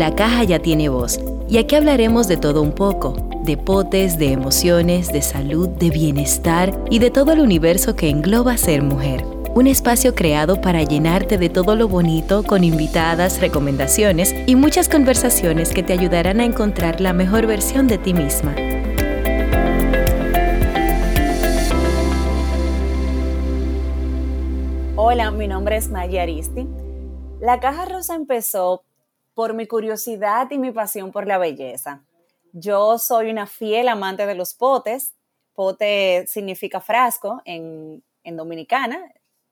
La caja ya tiene voz y aquí hablaremos de todo un poco, de potes, de emociones, de salud, de bienestar y de todo el universo que engloba ser mujer. Un espacio creado para llenarte de todo lo bonito con invitadas, recomendaciones y muchas conversaciones que te ayudarán a encontrar la mejor versión de ti misma. Hola, mi nombre es Maya Aristi. La Caja Rosa empezó por mi curiosidad y mi pasión por la belleza. Yo soy una fiel amante de los potes. Pote significa frasco en, en dominicana.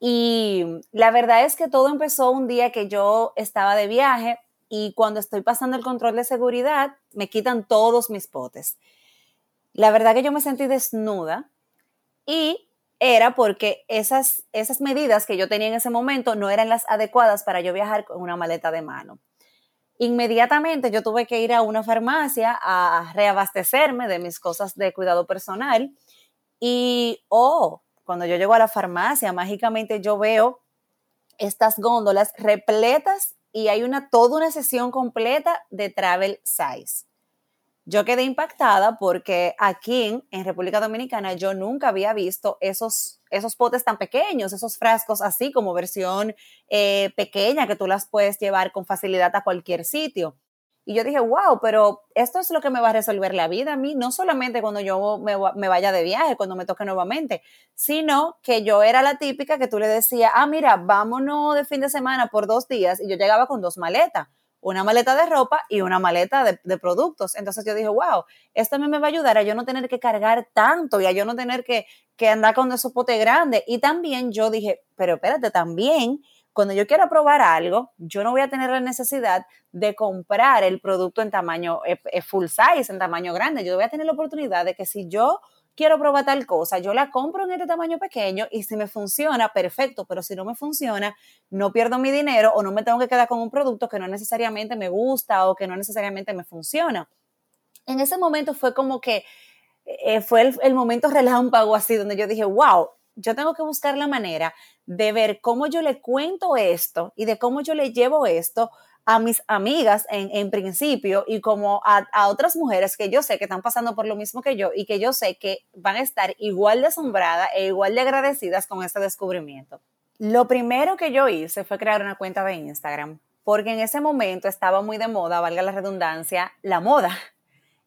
Y la verdad es que todo empezó un día que yo estaba de viaje y cuando estoy pasando el control de seguridad me quitan todos mis potes. La verdad que yo me sentí desnuda y era porque esas, esas medidas que yo tenía en ese momento no eran las adecuadas para yo viajar con una maleta de mano. Inmediatamente yo tuve que ir a una farmacia a reabastecerme de mis cosas de cuidado personal y, oh, cuando yo llego a la farmacia, mágicamente yo veo estas góndolas repletas y hay una, toda una sesión completa de travel size. Yo quedé impactada porque aquí en, República Dominicana yo nunca había visto esos, esos potes tan pequeños, esos frascos así como versión eh, pequeña que tú las puedes llevar con facilidad a cualquier sitio. Y yo dije, wow, pero esto es lo que me va a resolver la vida a mí, no solamente cuando yo me, me, vaya de viaje, cuando me toque nuevamente, sino que yo era la típica que tú le decías, ah, mira, vámonos de fin de semana por dos días y yo llegaba con dos maletas una maleta de ropa y una maleta de, productos. Entonces yo dije, wow, esto a me va a ayudar a yo no tener que cargar tanto y a yo no tener que, que andar con esos potes grandes. Y también yo dije, pero espérate, también cuando yo quiero probar algo, yo no voy a tener la necesidad de comprar el producto en tamaño eh, eh, full size, en tamaño grande. Yo voy a tener la oportunidad de que si yo quiero probar tal cosa, yo la compro en este tamaño pequeño y si me funciona, perfecto, pero si no me funciona, no pierdo mi dinero o no me tengo que quedar con un producto que no necesariamente me gusta o que no necesariamente me funciona. En ese momento fue como que eh, fue el, el momento relámpago así, donde yo dije, wow, yo tengo que buscar la manera de ver cómo yo le cuento esto y de cómo yo le llevo esto a mis amigas en, principio y como a, otras mujeres que yo sé que están pasando por lo mismo que yo y que yo sé que van a estar igual de asombradas e igual de agradecidas con este descubrimiento. Lo primero que yo hice fue crear una cuenta de Instagram, porque en ese momento estaba muy de moda, valga la redundancia, la moda.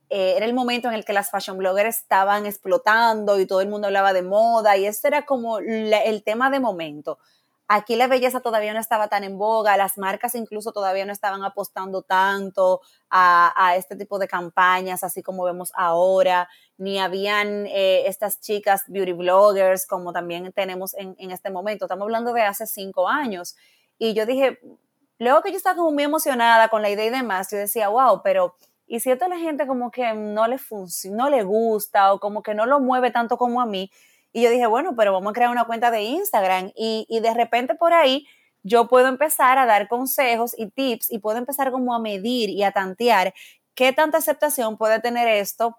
Eh, era el momento en el que las fashion bloggers estaban explotando y todo el mundo hablaba de moda y ese era como el tema de momento. Aquí la belleza todavía no estaba tan en boga, las marcas incluso todavía no estaban apostando tanto a, este tipo de campañas, así como vemos ahora, ni habían eh, estas chicas beauty bloggers como también tenemos en, este momento. Estamos hablando de hace cinco años. Y yo dije, luego que yo estaba como muy emocionada con la idea y demás, yo decía, wow, pero y si a la gente como que no le, no le gusta o como que no lo mueve tanto como a mí, y yo dije, bueno, pero vamos a crear una cuenta de Instagram y, y de repente por ahí yo puedo empezar a dar consejos y tips y puedo empezar como a medir y a tantear qué tanta aceptación puede tener esto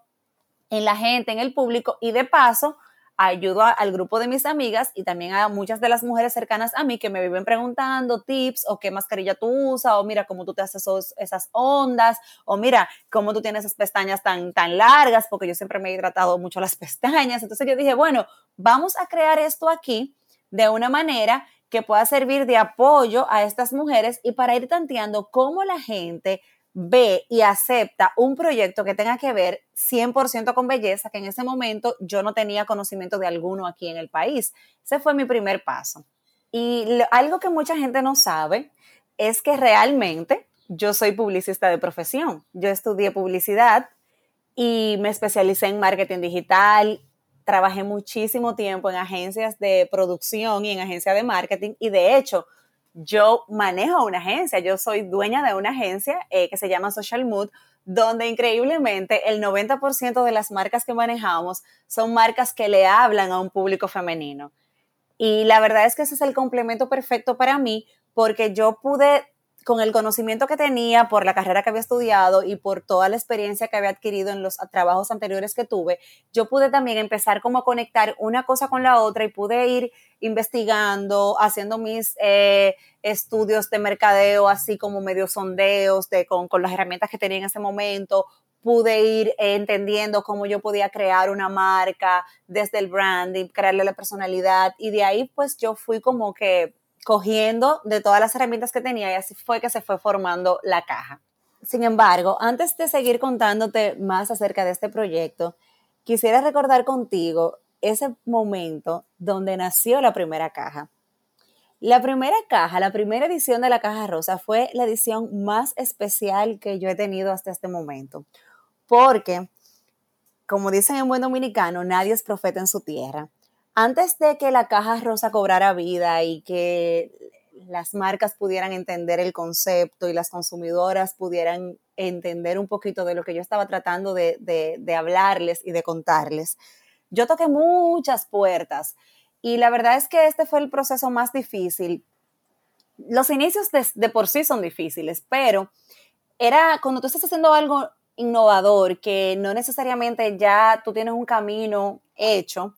en la gente, en el público y de paso ayudo al grupo de mis amigas y también a muchas de las mujeres cercanas a mí que me viven preguntando tips o qué mascarilla tú usas o mira cómo tú te haces esas ondas o mira cómo tú tienes esas pestañas tan, tan largas porque yo siempre me he hidratado mucho las pestañas. Entonces yo dije, bueno, vamos a crear esto aquí de una manera que pueda servir de apoyo a estas mujeres y para ir tanteando cómo la gente ve y acepta un proyecto que tenga que ver 100% con belleza, que en ese momento yo no tenía conocimiento de alguno aquí en el país. Ese fue mi primer paso. Y algo que mucha gente no sabe es que realmente yo soy publicista de profesión. Yo estudié publicidad y me especialicé en marketing digital. Trabajé muchísimo tiempo en agencias de producción y en agencias de marketing y de hecho yo manejo una agencia, yo soy dueña de una agencia eh, que se llama Social Mood, donde increíblemente el 90% de las marcas que manejamos son marcas que le hablan a un público femenino. Y la verdad es que ese es el complemento perfecto para mí porque yo pude con el conocimiento que tenía por la carrera que había estudiado y por toda la experiencia que había adquirido en los trabajos anteriores que tuve, yo pude también empezar como a conectar una cosa con la otra y pude ir investigando, haciendo mis eh, estudios de mercadeo, así como medio sondeos de, con, con, las herramientas que tenía en ese momento. Pude ir entendiendo cómo yo podía crear una marca desde el branding, crearle la personalidad y de ahí pues yo fui como que cogiendo de todas las herramientas que tenía y así fue que se fue formando la caja. Sin embargo, antes de seguir contándote más acerca de este proyecto, quisiera recordar contigo ese momento donde nació la primera caja. La primera caja, la primera edición de la caja rosa fue la edición más especial que yo he tenido hasta este momento, porque, como dicen en buen dominicano, nadie es profeta en su tierra antes de que la caja rosa cobrara vida y que las marcas pudieran entender el concepto y las consumidoras pudieran entender un poquito de lo que yo estaba tratando de, hablarles y de contarles, yo toqué muchas puertas y la verdad es que este fue el proceso más difícil. Los inicios de, de por sí son difíciles, pero era cuando tú estás haciendo algo innovador, que no necesariamente ya tú tienes un camino hecho,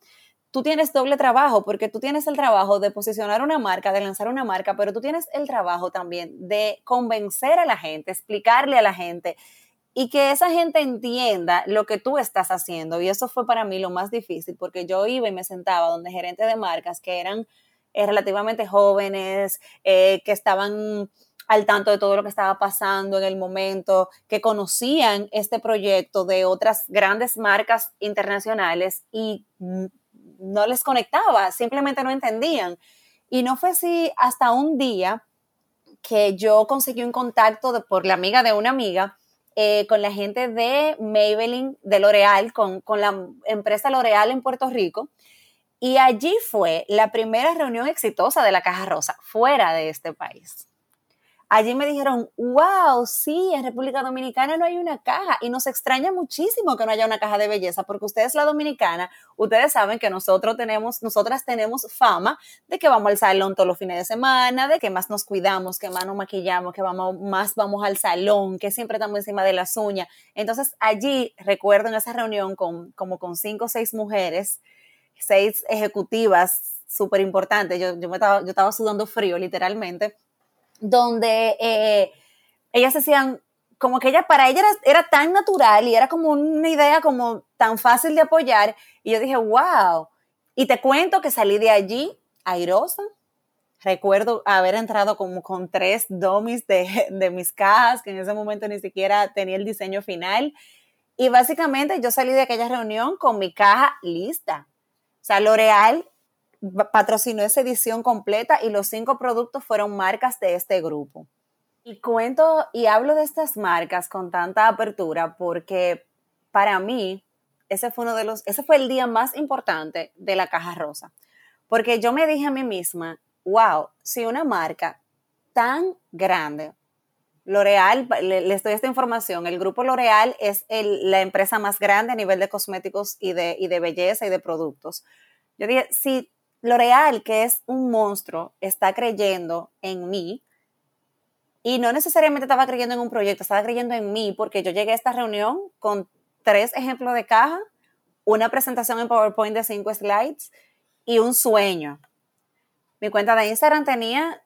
tú tienes doble trabajo, porque tú tienes el trabajo de posicionar una marca, de lanzar una marca, pero tú tienes el trabajo también de convencer a la gente, explicarle a la gente y que esa gente entienda lo que tú estás haciendo. Y eso fue para mí lo más difícil, porque yo iba y me sentaba donde gerentes de marcas que eran eh, relativamente jóvenes, eh, que estaban al tanto de todo lo que estaba pasando en el momento, que conocían este proyecto de otras grandes marcas internacionales y no les conectaba, simplemente no entendían. Y no fue así hasta un día que yo conseguí un contacto por la amiga de una amiga eh, con la gente de Maybelline, de L'Oreal, con, con la empresa L'Oreal en Puerto Rico. Y allí fue la primera reunión exitosa de la Caja Rosa fuera de este país allí me dijeron, wow, sí, en República Dominicana no hay una caja y nos extraña muchísimo que no haya una caja de belleza porque ustedes la dominicana, ustedes saben que nosotros tenemos, nosotras tenemos fama de que vamos al salón todos los fines de semana, de que más nos cuidamos, que más nos maquillamos, que vamos, más vamos al salón, que siempre estamos encima de las uñas. Entonces allí recuerdo en esa reunión con como con cinco o seis mujeres, seis ejecutivas súper importantes, yo, yo, me estaba, yo estaba sudando frío literalmente donde eh, ellas decían, como que ella, para ella era, tan natural y era como una idea como tan fácil de apoyar. Y yo dije, wow. Y te cuento que salí de allí airosa. Recuerdo haber entrado como con tres domis de, de mis cajas, que en ese momento ni siquiera tenía el diseño final. Y básicamente yo salí de aquella reunión con mi caja lista. O sea, L'Oreal patrocinó esa edición completa y los cinco productos fueron marcas de este grupo. Y cuento y hablo de estas marcas con tanta apertura porque para mí ese fue uno de los, ese fue el día más importante de la caja rosa. Porque yo me dije a mí misma, wow, si una marca tan grande, L'Oreal, le, les doy esta información, el grupo L'Oreal es la empresa más grande a nivel de cosméticos y de, y de belleza y de productos. Yo dije, si L'Oreal, que es un monstruo, está creyendo en mí. Y no necesariamente estaba creyendo en un proyecto, estaba creyendo en mí porque yo llegué a esta reunión con tres ejemplos de caja, una presentación en PowerPoint de cinco slides y un sueño. Mi cuenta de Instagram tenía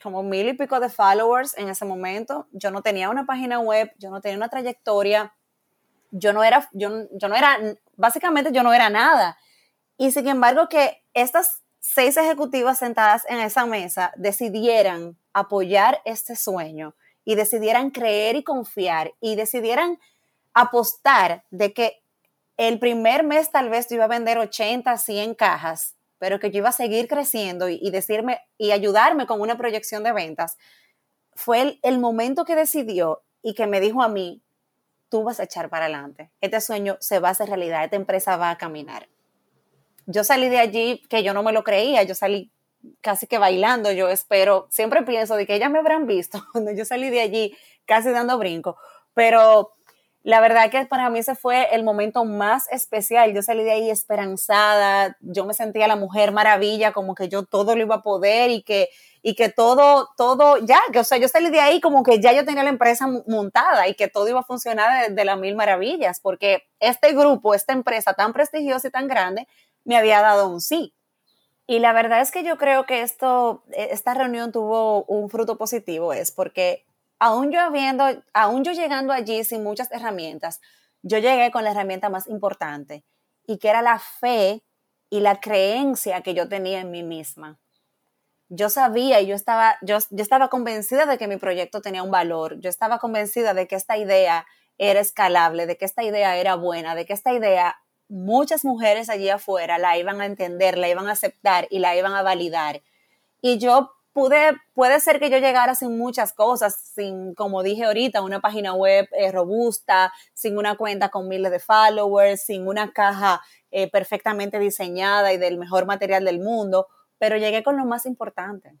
como mil y pico de followers en ese momento. Yo no tenía una página web, yo no tenía una trayectoria, yo no era, yo, yo no era, básicamente yo no era nada. Y sin embargo que estas seis ejecutivas sentadas en esa mesa decidieran apoyar este sueño y decidieran creer y confiar y decidieran apostar de que el primer mes tal vez yo iba a vender 80, 100 cajas, pero que yo iba a seguir creciendo y, decirme y ayudarme con una proyección de ventas, fue el, el momento que decidió y que me dijo a mí, tú vas a echar para adelante, este sueño se va a hacer realidad, esta empresa va a caminar yo salí de allí que yo no me lo creía, yo salí casi que bailando, yo espero, siempre pienso de que ellas me habrán visto cuando yo salí de allí casi dando brinco, pero La verdad que para mí ese fue el momento más especial. Yo salí de ahí esperanzada, yo me sentía la mujer maravilla, como que yo todo lo iba a poder y que, y que todo, todo, ya, que o sea, yo salí de ahí como que ya yo tenía la empresa montada y que todo iba a funcionar de, de las mil maravillas, porque este grupo, esta empresa tan prestigiosa y tan grande, me había dado un sí. Y la verdad es que yo creo que esto, esta reunión tuvo un fruto positivo, es porque aún yo habiendo, aún yo llegando allí sin muchas herramientas, yo llegué con la herramienta más importante y que era la fe y la creencia que yo tenía en mí misma. Yo sabía y yo estaba, yo, yo estaba convencida de que mi proyecto tenía un valor, yo estaba convencida de que esta idea era escalable, de que esta idea era buena, de que esta idea muchas mujeres allí afuera la iban a entender, la iban a aceptar y la iban a validar. Y yo puede ser que yo llegara sin muchas cosas, sin, como dije ahorita, una página web eh, robusta, sin una cuenta con miles de followers, sin una caja eh, perfectamente diseñada y del mejor material del mundo, pero llegué con lo más importante,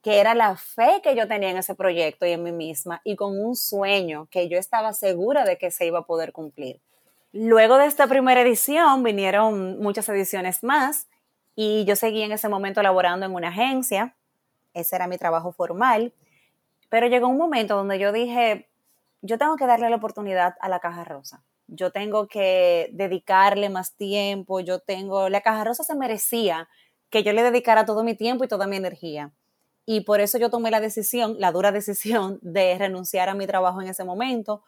que era la fe que yo tenía en ese proyecto y en mí misma y con un sueño que yo estaba segura de que se iba a poder cumplir. Luego de esta primera edición vinieron muchas ediciones más y yo seguí en ese momento laborando en una agencia ese era mi trabajo formal, pero llegó un momento donde yo dije, yo tengo que darle la oportunidad a la caja rosa. Yo tengo que dedicarle más tiempo, yo tengo, la caja rosa se merecía que yo le dedicara todo mi tiempo y toda mi energía. Y por eso yo tomé la decisión, la dura decisión de renunciar a mi trabajo en ese momento.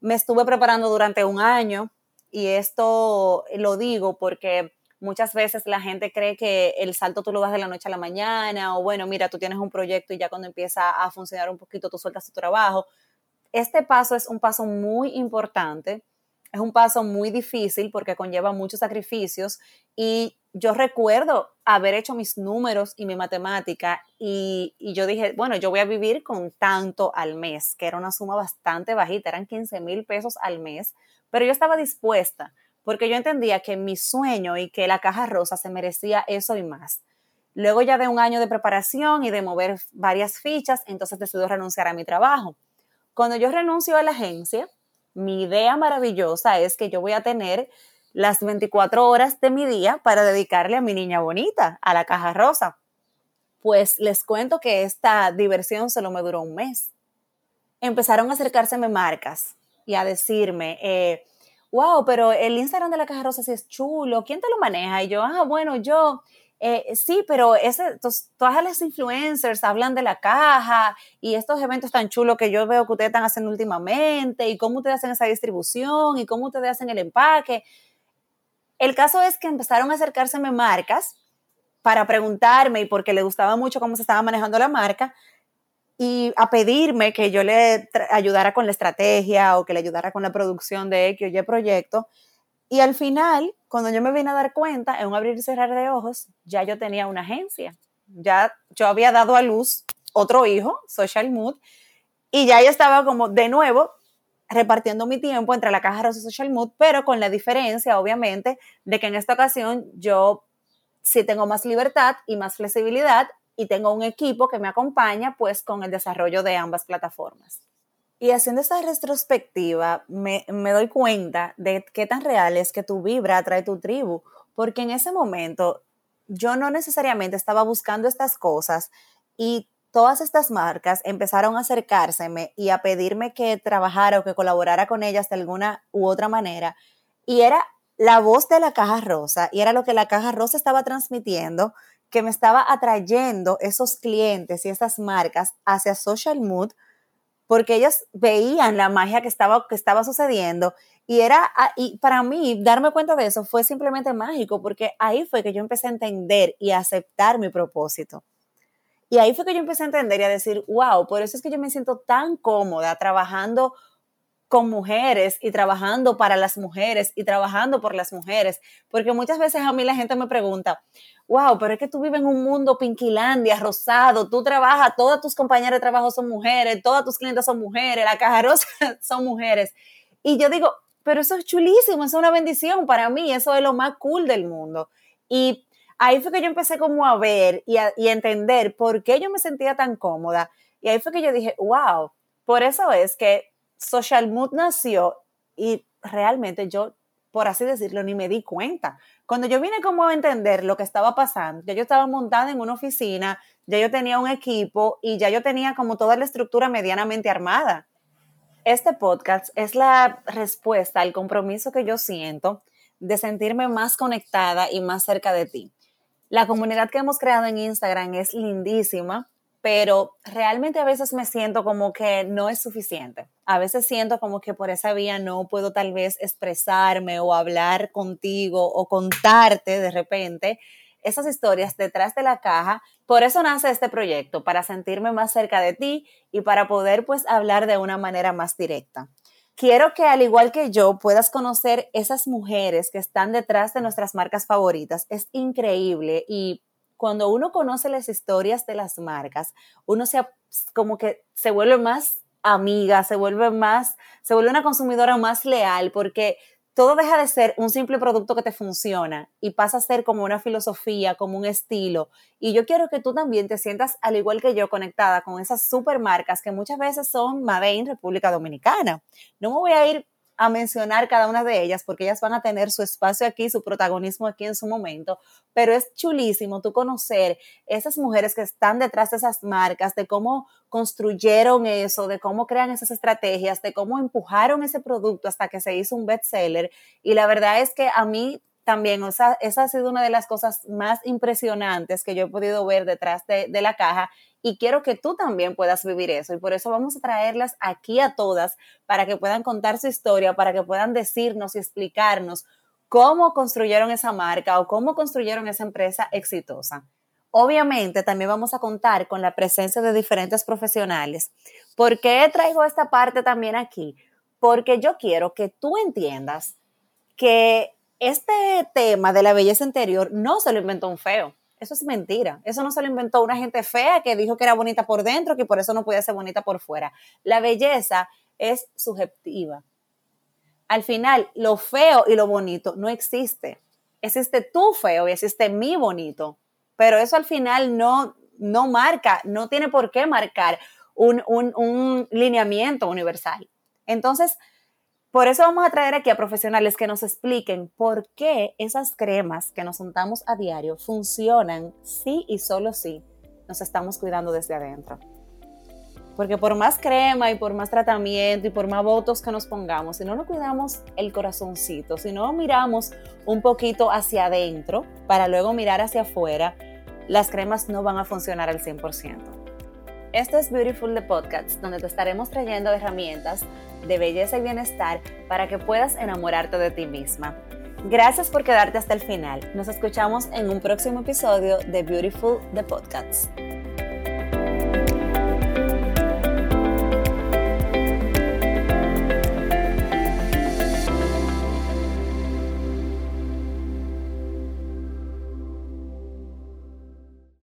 Me estuve preparando durante un año y esto lo digo porque Muchas veces la gente cree que el salto tú lo das de la noche a la mañana o bueno, mira, tú tienes un proyecto y ya cuando empieza a funcionar un poquito tú sueltas tu trabajo. Este paso es un paso muy importante, es un paso muy difícil porque conlleva muchos sacrificios y yo recuerdo haber hecho mis números y mi matemática y, yo dije, bueno, yo voy a vivir con tanto al mes, que era una suma bastante bajita, eran 15 mil pesos al mes, pero yo estaba dispuesta porque yo entendía que mi sueño y que la caja rosa se merecía eso y más. Luego ya de un año de preparación y de mover varias fichas, entonces decidí renunciar a mi trabajo. Cuando yo renuncio a la agencia, mi idea maravillosa es que yo voy a tener las 24 horas de mi día para dedicarle a mi niña bonita, a la caja rosa. Pues les cuento que esta diversión solo me duró un mes. Empezaron a acercárseme marcas y a decirme, eh, wow, pero el Instagram de la Caja Rosa sí es chulo, ¿quién te lo maneja? Y yo, ah, bueno, yo, eh, sí, pero ese, todas las influencers hablan de la caja y estos eventos tan chulos que yo veo que ustedes están haciendo últimamente y cómo ustedes hacen esa distribución y cómo ustedes hacen el empaque. El caso es que empezaron a acercárseme marcas para preguntarme y porque le gustaba mucho cómo se estaba manejando la marca, y a pedirme que yo le ayudara con la estrategia o que le ayudara con la producción de X o Y proyecto. Y al final, cuando yo me vine a dar cuenta, en un abrir y cerrar de ojos, ya yo tenía una agencia. Ya yo había dado a luz otro hijo, Social Mood, y ya yo estaba como de nuevo repartiendo mi tiempo entre la caja rosa y Social Mood, pero con la diferencia, obviamente, de que en esta ocasión yo sí tengo más libertad y más flexibilidad y tengo un equipo que me acompaña pues con el desarrollo de ambas plataformas. Y haciendo esta retrospectiva, me, me, doy cuenta de qué tan real es que tu vibra atrae tu tribu, porque en ese momento yo no necesariamente estaba buscando estas cosas y todas estas marcas empezaron a acercárseme y a pedirme que trabajara o que colaborara con ellas de alguna u otra manera. Y era la voz de la caja rosa y era lo que la caja rosa estaba transmitiendo que me estaba atrayendo esos clientes y esas marcas hacia Social Mood porque ellos veían la magia que estaba, que estaba sucediendo y era, ah, y para mí darme cuenta de eso fue simplemente mágico porque ahí fue que yo empecé a entender y a aceptar mi propósito. Y ahí fue que yo empecé a entender y a decir, wow, por eso es que yo me siento tan cómoda trabajando con mujeres y trabajando para las mujeres y trabajando por las mujeres, porque muchas veces a mí la gente me pregunta, wow, pero es que tú vives en un mundo pinquilandia, rosado, tú trabajas, todas tus compañeras de trabajo son mujeres, todas tus clientes son mujeres, la caja rosa son mujeres. Y yo digo, pero eso es chulísimo, es una bendición para mí, eso es lo más cool del mundo. Y ahí fue que yo empecé como a ver y a, y entender por qué yo me sentía tan cómoda. Y ahí fue que yo dije, wow, por eso es que Social Mood nació y realmente yo, por así decirlo, ni me di cuenta. Cuando yo vine como a entender lo que estaba pasando, ya yo estaba montada en una oficina, ya yo tenía un equipo y ya yo tenía como toda la estructura medianamente armada. Este podcast es la respuesta al compromiso que yo siento de sentirme más conectada y más cerca de ti. La comunidad que hemos creado en Instagram es lindísima, pero realmente a veces me siento como que no es suficiente. A veces siento como que por esa vía no puedo tal vez expresarme o hablar contigo o contarte de repente esas historias detrás de la caja. Por eso nace este proyecto, para sentirme más cerca de ti y para poder pues hablar de una manera más directa quiero que al igual que yo puedas conocer esas mujeres que están detrás de nuestras marcas favoritas. Es increíble y cuando uno conoce las historias de las marcas, uno se como que se vuelve más amiga, se vuelve más, se vuelve una consumidora más leal porque todo deja de ser un simple producto que te funciona y pasa a ser como una filosofía, como un estilo. Y yo quiero que tú también te sientas, al igual que yo, conectada con esas supermarcas que muchas veces son Made in República Dominicana. No me voy a ir a mencionar cada una de ellas porque ellas van a tener su espacio aquí, su protagonismo aquí en su momento, pero es chulísimo tú conocer esas mujeres que están detrás de esas marcas, de cómo construyeron eso, de cómo crean esas estrategias, de cómo empujaron ese producto hasta que se hizo un bestseller. Y la verdad es que a mí también, o sea, esa ha sido una de las cosas más impresionantes que yo he podido ver detrás de, de, la caja y quiero que tú también puedas vivir eso y por eso vamos a traerlas aquí a todas para que puedan contar su historia, para que puedan decirnos y explicarnos cómo construyeron esa marca o cómo construyeron esa empresa exitosa. Obviamente también vamos a contar con la presencia de diferentes profesionales. ¿Por qué traigo esta parte también aquí? Porque yo quiero que tú entiendas que este tema de la belleza interior no se lo inventó un feo. Eso es mentira. Eso no se lo inventó una gente fea que dijo que era bonita por dentro, que por eso no podía ser bonita por fuera. La belleza es subjetiva. Al final, lo feo y lo bonito no existe. Existe tu feo y existe mi bonito. Pero eso al final no, no marca, no tiene por qué marcar un, un lineamiento universal. Entonces, por eso vamos a traer aquí a profesionales que nos expliquen por qué esas cremas que nos untamos a diario funcionan sí y solo si nos estamos cuidando desde adentro. Porque por más crema y por más tratamiento y por más votos que nos pongamos, si no nos cuidamos el corazoncito, si no miramos un poquito hacia adentro para luego mirar hacia afuera, las cremas no van a funcionar al 100%. Esto es Beautiful the Podcast, donde te estaremos trayendo herramientas de belleza y bienestar para que puedas enamorarte de ti misma. Gracias por quedarte hasta el final. Nos escuchamos en un próximo episodio de Beautiful the Podcast.